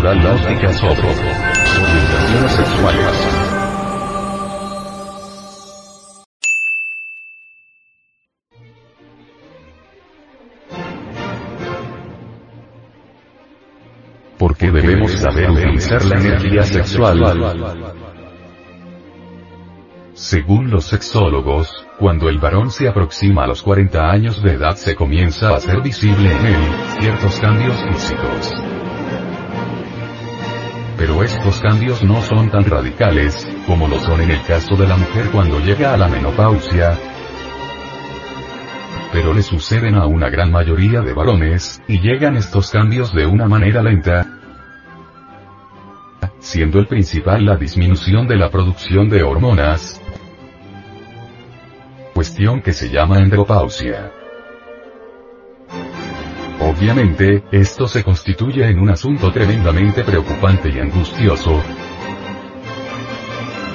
Cultural Náutica sobre orientaciones sexuales. ¿Por qué debemos saber utilizar la energía sexual? Según los sexólogos, cuando el varón se aproxima a los 40 años de edad se comienza a hacer visible en él ciertos cambios físicos. Pero estos cambios no son tan radicales, como lo son en el caso de la mujer cuando llega a la menopausia, pero le suceden a una gran mayoría de varones, y llegan estos cambios de una manera lenta, siendo el principal la disminución de la producción de hormonas, cuestión que se llama andropausia. Obviamente, esto se constituye en un asunto tremendamente preocupante y angustioso,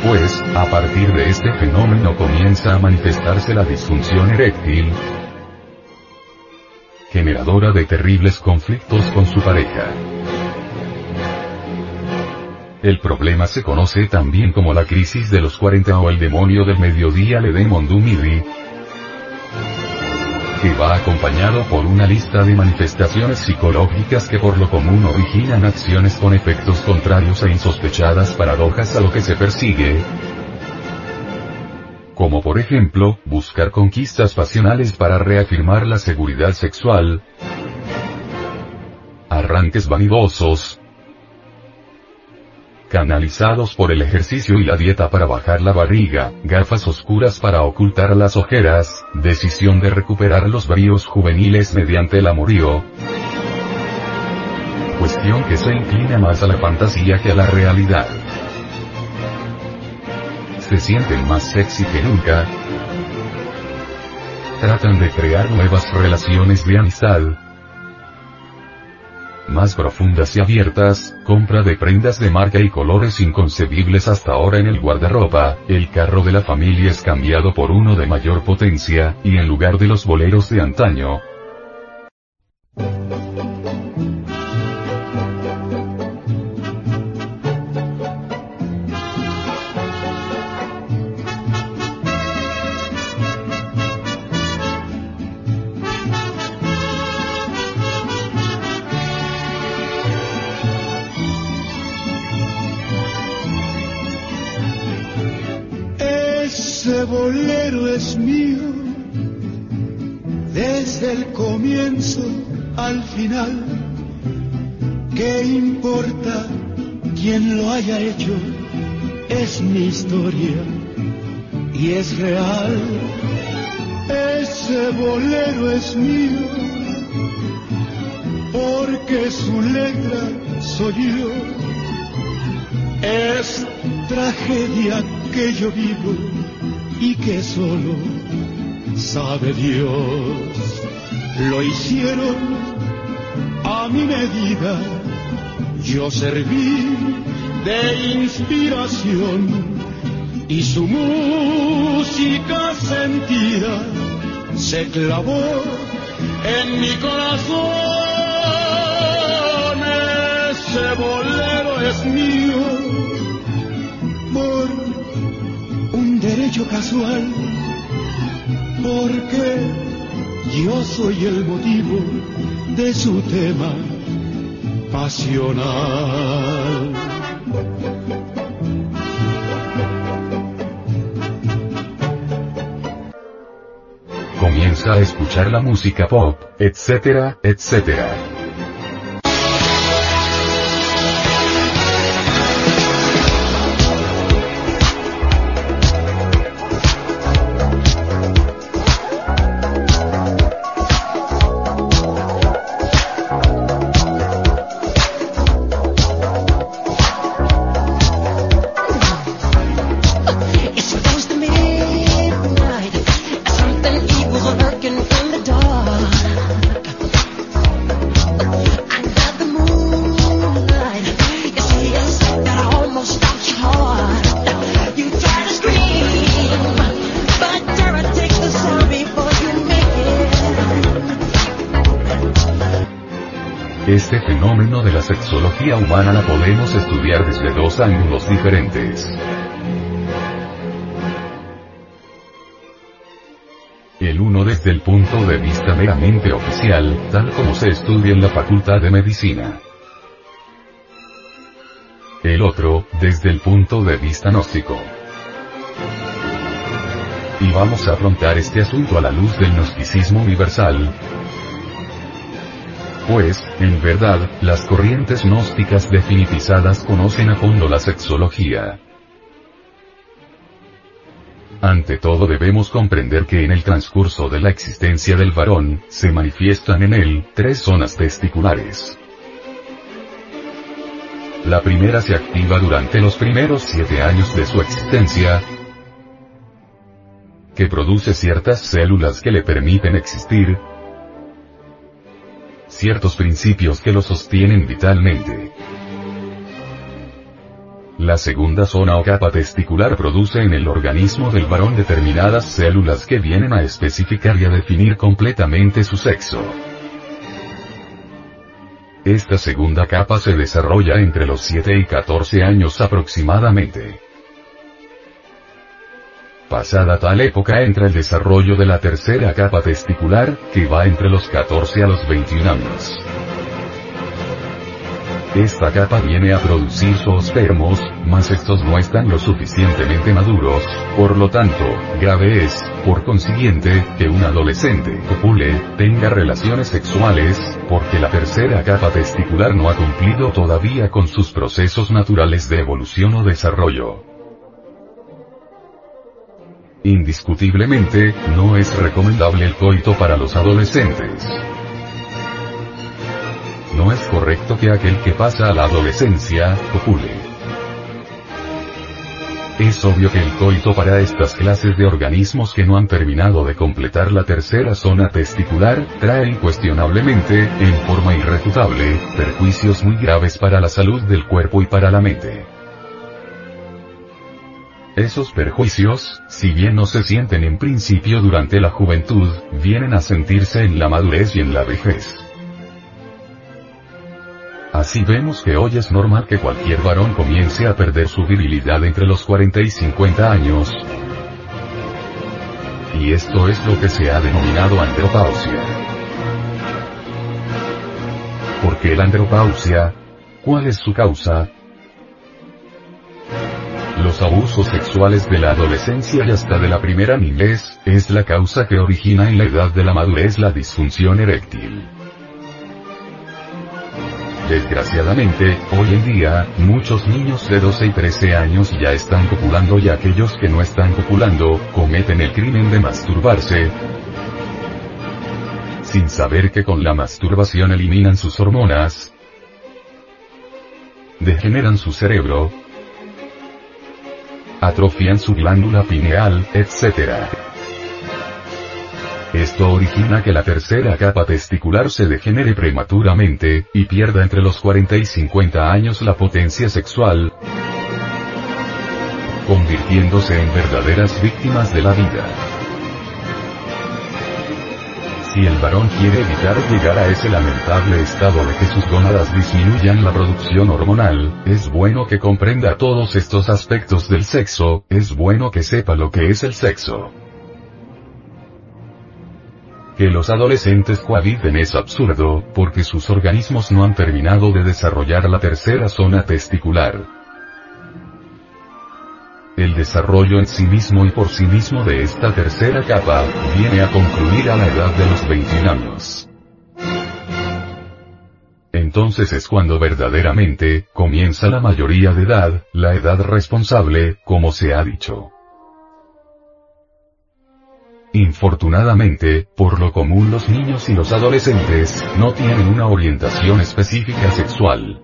pues, a partir de este fenómeno comienza a manifestarse la disfunción eréctil, generadora de terribles conflictos con su pareja. El problema se conoce también como la crisis de los 40 o el demonio del mediodía le de Mondumidi, que va acompañado por una lista de manifestaciones psicológicas que por lo común originan acciones con efectos contrarios e insospechadas paradojas a lo que se persigue, como por ejemplo, buscar conquistas pasionales para reafirmar la seguridad sexual, arranques vanidosos, canalizados por el ejercicio y la dieta para bajar la barriga, gafas oscuras para ocultar las ojeras, decisión de recuperar los bríos juveniles mediante el amorío, cuestión que se inclina más a la fantasía que a la realidad. Se sienten más sexy que nunca, tratan de crear nuevas relaciones de amistad, más profundas y abiertas, compra de prendas de marca y colores inconcebibles hasta ahora en el guardarropa, el carro de la familia es cambiado por uno de mayor potencia, y en lugar de los boleros de antaño, bolero es mío, desde el comienzo al final. ¿Qué importa quién lo haya hecho? Es mi historia y es real. Ese bolero es mío, porque su letra soy yo. Es tragedia que yo vivo y que solo sabe Dios. Lo hicieron a mi medida, yo serví de inspiración y su música sentida se clavó en mi corazón. Ese bolero es mío derecho casual, porque yo soy el motivo de su tema pasional. comienza a escuchar la música pop, etcétera, etcétera. Este fenómeno de la sexología humana la podemos estudiar desde dos ángulos diferentes. El uno desde el punto de vista meramente oficial, tal como se estudia en la Facultad de Medicina. El otro, desde el punto de vista gnóstico. Y vamos a afrontar este asunto a la luz del gnosticismo universal, pues, en verdad, las corrientes gnósticas definitizadas conocen a fondo la sexología. Ante todo debemos comprender que en el transcurso de la existencia del varón, se manifiestan en él, tres zonas testiculares. La primera se activa durante los primeros siete años de su existencia, que produce ciertas células que le permiten existir, ciertos principios que lo sostienen vitalmente. La segunda zona o capa testicular produce en el organismo del varón determinadas células que vienen a especificar y a definir completamente su sexo. Esta segunda capa se desarrolla entre los 7 y 14 años aproximadamente. Pasada tal época entra el desarrollo de la tercera capa testicular, que va entre los 14 a los 21 años. Esta capa viene a producir zoospermos, mas estos no están lo suficientemente maduros, por lo tanto, grave es, por consiguiente, que un adolescente copule, tenga relaciones sexuales, porque la tercera capa testicular no ha cumplido todavía con sus procesos naturales de evolución o desarrollo. Indiscutiblemente, no es recomendable el coito para los adolescentes. No es correcto que aquel que pasa a la adolescencia, copule. Es obvio que el coito para estas clases de organismos que no han terminado de completar la tercera zona testicular, trae incuestionablemente, en forma irrefutable, perjuicios muy graves para la salud del cuerpo y para la mente. Esos perjuicios, si bien no se sienten en principio durante la juventud, vienen a sentirse en la madurez y en la vejez. Así vemos que hoy es normal que cualquier varón comience a perder su virilidad entre los 40 y 50 años. Y esto es lo que se ha denominado andropausia. ¿Por qué la andropausia? ¿Cuál es su causa? Los abusos sexuales de la adolescencia y hasta de la primera niñez, es la causa que origina en la edad de la madurez la disfunción eréctil. Desgraciadamente, hoy en día, muchos niños de 12 y 13 años ya están copulando y aquellos que no están copulando, cometen el crimen de masturbarse, sin saber que con la masturbación eliminan sus hormonas, degeneran su cerebro, atrofian su glándula pineal, etc. Esto origina que la tercera capa testicular se degenere prematuramente, y pierda entre los 40 y 50 años la potencia sexual, convirtiéndose en verdaderas víctimas de la vida. Si el varón quiere evitar llegar a ese lamentable estado de que sus gónadas disminuyan la producción hormonal, es bueno que comprenda todos estos aspectos del sexo, es bueno que sepa lo que es el sexo. Que los adolescentes cohabiten es absurdo, porque sus organismos no han terminado de desarrollar la tercera zona testicular. El desarrollo en sí mismo y por sí mismo de esta tercera capa, viene a concluir a la edad de los 21 años. Entonces es cuando verdaderamente, comienza la mayoría de edad, la edad responsable, como se ha dicho. Infortunadamente, por lo común los niños y los adolescentes, no tienen una orientación específica sexual.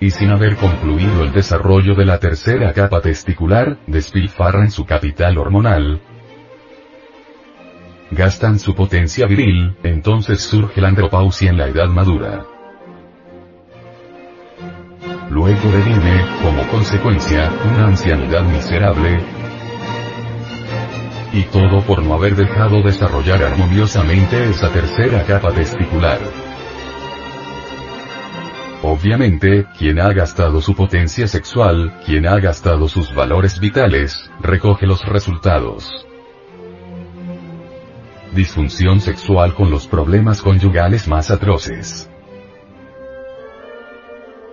Y sin haber concluido el desarrollo de la tercera capa testicular, despilfarran su capital hormonal, gastan su potencia viril, entonces surge la andropausia en la edad madura. Luego deviene, como consecuencia, una ancianidad miserable, y todo por no haber dejado desarrollar armoniosamente esa tercera capa testicular. Obviamente, quien ha gastado su potencia sexual, quien ha gastado sus valores vitales, recoge los resultados. Disfunción sexual con los problemas conyugales más atroces.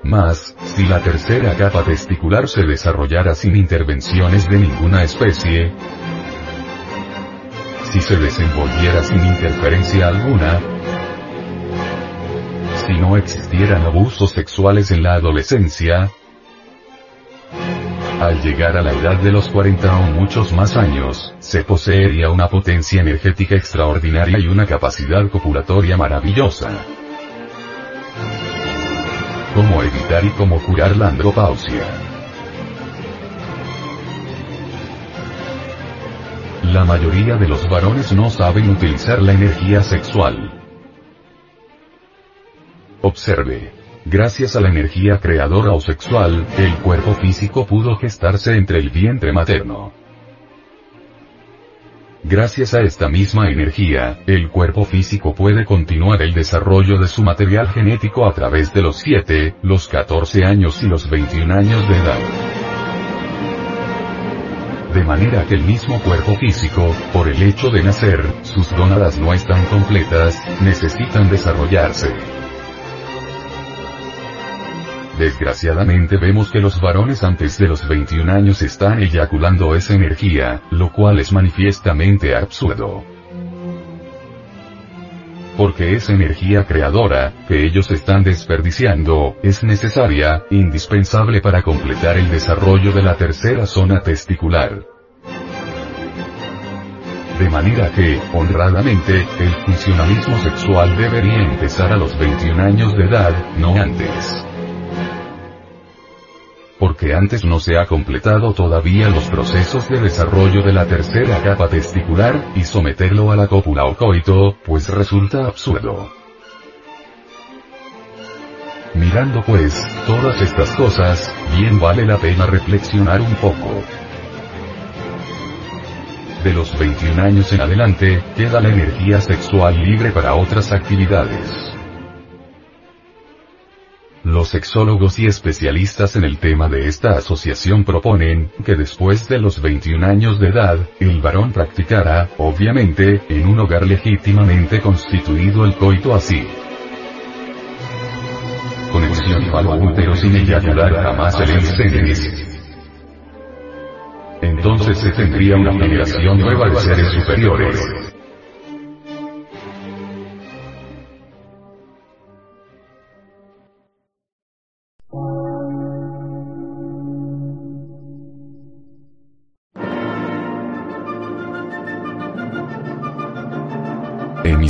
Más, si la tercera capa testicular se desarrollara sin intervenciones de ninguna especie, si se desenvolviera sin interferencia alguna, si no existieran abusos sexuales en la adolescencia, al llegar a la edad de los 40 o muchos más años, se poseería una potencia energética extraordinaria y una capacidad copulatoria maravillosa. ¿Cómo evitar y cómo curar la andropausia? La mayoría de los varones no saben utilizar la energía sexual. Observe. Gracias a la energía creadora o sexual, el cuerpo físico pudo gestarse entre el vientre materno. Gracias a esta misma energía, el cuerpo físico puede continuar el desarrollo de su material genético a través de los 7, los 14 años y los 21 años de edad de manera que el mismo cuerpo físico, por el hecho de nacer, sus gónadas no están completas, necesitan desarrollarse. Desgraciadamente vemos que los varones antes de los 21 años están eyaculando esa energía, lo cual es manifiestamente absurdo. Porque esa energía creadora, que ellos están desperdiciando, es necesaria, indispensable para completar el desarrollo de la tercera zona testicular. De manera que, honradamente, el funcionalismo sexual debería empezar a los 21 años de edad, no antes porque antes no se ha completado todavía los procesos de desarrollo de la tercera capa testicular, y someterlo a la cópula o coito, pues resulta absurdo. Mirando pues, todas estas cosas, bien vale la pena reflexionar un poco. De los 21 años en adelante, queda la energía sexual libre para otras actividades. Los sexólogos y especialistas en el tema de esta asociación proponen que después de los 21 añúos de edad, el varón practicará, obviamente, en un hogar legítimamente constituido el coito así. Conexión falo sin eyacular jamás el incendio. Entonces se tendría una generación nueva de seres superiores.